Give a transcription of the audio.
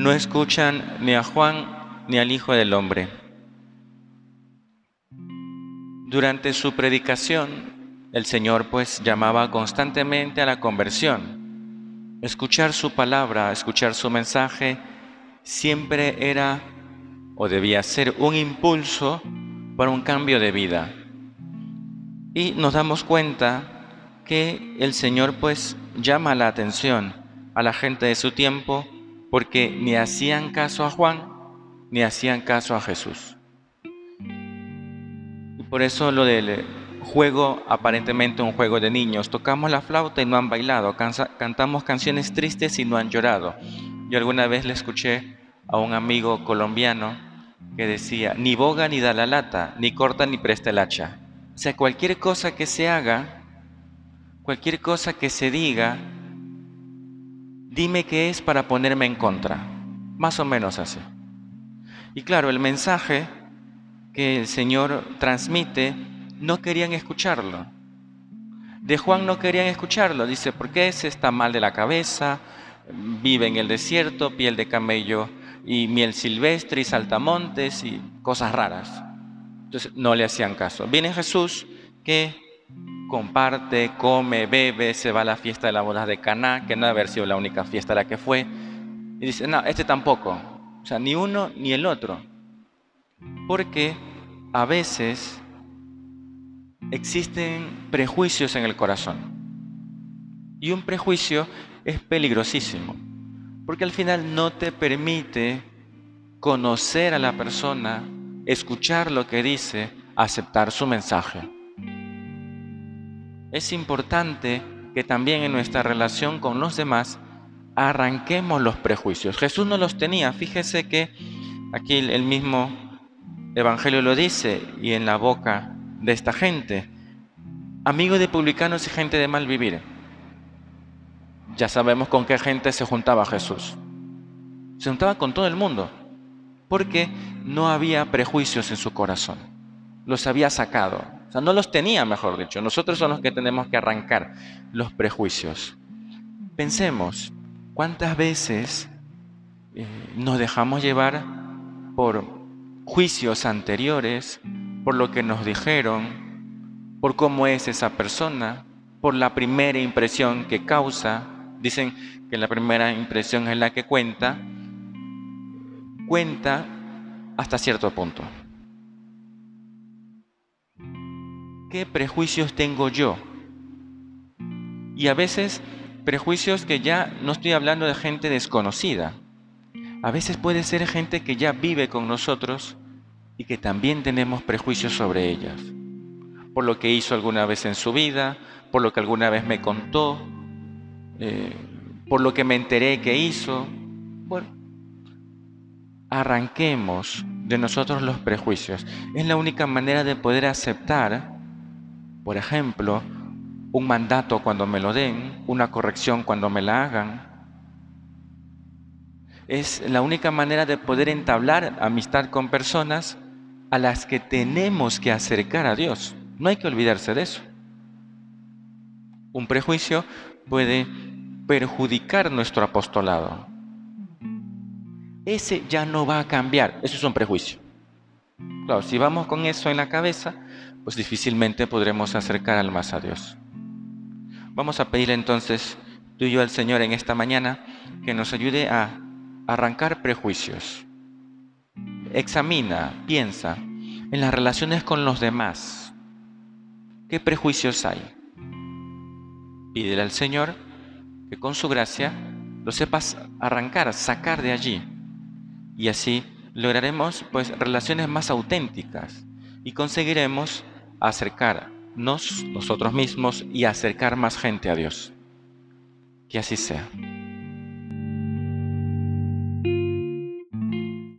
no escuchan ni a Juan ni al Hijo del Hombre. Durante su predicación, el Señor pues llamaba constantemente a la conversión. Escuchar su palabra, escuchar su mensaje, siempre era o debía ser un impulso para un cambio de vida. Y nos damos cuenta que el Señor pues llama la atención a la gente de su tiempo porque ni hacían caso a Juan ni hacían caso a Jesús. Y por eso lo del juego, aparentemente un juego de niños, tocamos la flauta y no han bailado, cantamos canciones tristes y no han llorado. Yo alguna vez le escuché a un amigo colombiano que decía, ni boga ni da la lata, ni corta ni presta el hacha. O sea, cualquier cosa que se haga, cualquier cosa que se diga, dime qué es para ponerme en contra. Más o menos así. Y claro, el mensaje que el Señor transmite, no querían escucharlo. De Juan no querían escucharlo. Dice, porque ese está mal de la cabeza, vive en el desierto, piel de camello y miel silvestre y saltamontes y cosas raras. Entonces no le hacían caso. Viene Jesús que comparte, come, bebe, se va a la fiesta de la boda de Caná, que no debe haber sido la única fiesta a la que fue, y dice, no, este tampoco, o sea, ni uno ni el otro, porque a veces existen prejuicios en el corazón, y un prejuicio es peligrosísimo, porque al final no te permite conocer a la persona, escuchar lo que dice, aceptar su mensaje. Es importante que también en nuestra relación con los demás arranquemos los prejuicios. Jesús no los tenía. Fíjese que aquí el mismo Evangelio lo dice y en la boca de esta gente. Amigo de publicanos y gente de mal vivir. Ya sabemos con qué gente se juntaba Jesús. Se juntaba con todo el mundo porque no había prejuicios en su corazón. Los había sacado. O sea, no los tenía, mejor dicho. Nosotros somos los que tenemos que arrancar los prejuicios. Pensemos, ¿cuántas veces eh, nos dejamos llevar por juicios anteriores, por lo que nos dijeron, por cómo es esa persona, por la primera impresión que causa? Dicen que la primera impresión es la que cuenta. Cuenta hasta cierto punto. ¿Qué prejuicios tengo yo? Y a veces prejuicios que ya no estoy hablando de gente desconocida. A veces puede ser gente que ya vive con nosotros y que también tenemos prejuicios sobre ellas. Por lo que hizo alguna vez en su vida, por lo que alguna vez me contó, eh, por lo que me enteré que hizo. Bueno, arranquemos de nosotros los prejuicios. Es la única manera de poder aceptar por ejemplo, un mandato cuando me lo den, una corrección cuando me la hagan. Es la única manera de poder entablar amistad con personas a las que tenemos que acercar a Dios. No hay que olvidarse de eso. Un prejuicio puede perjudicar nuestro apostolado. Ese ya no va a cambiar. Eso es un prejuicio. Si vamos con eso en la cabeza, pues difícilmente podremos acercar al más a Dios. Vamos a pedir entonces tú y yo al Señor en esta mañana que nos ayude a arrancar prejuicios. Examina, piensa en las relaciones con los demás. ¿Qué prejuicios hay? Pídele al Señor que con su gracia lo sepas arrancar, sacar de allí. Y así lograremos pues relaciones más auténticas y conseguiremos acercarnos nosotros mismos y acercar más gente a Dios. Que así sea.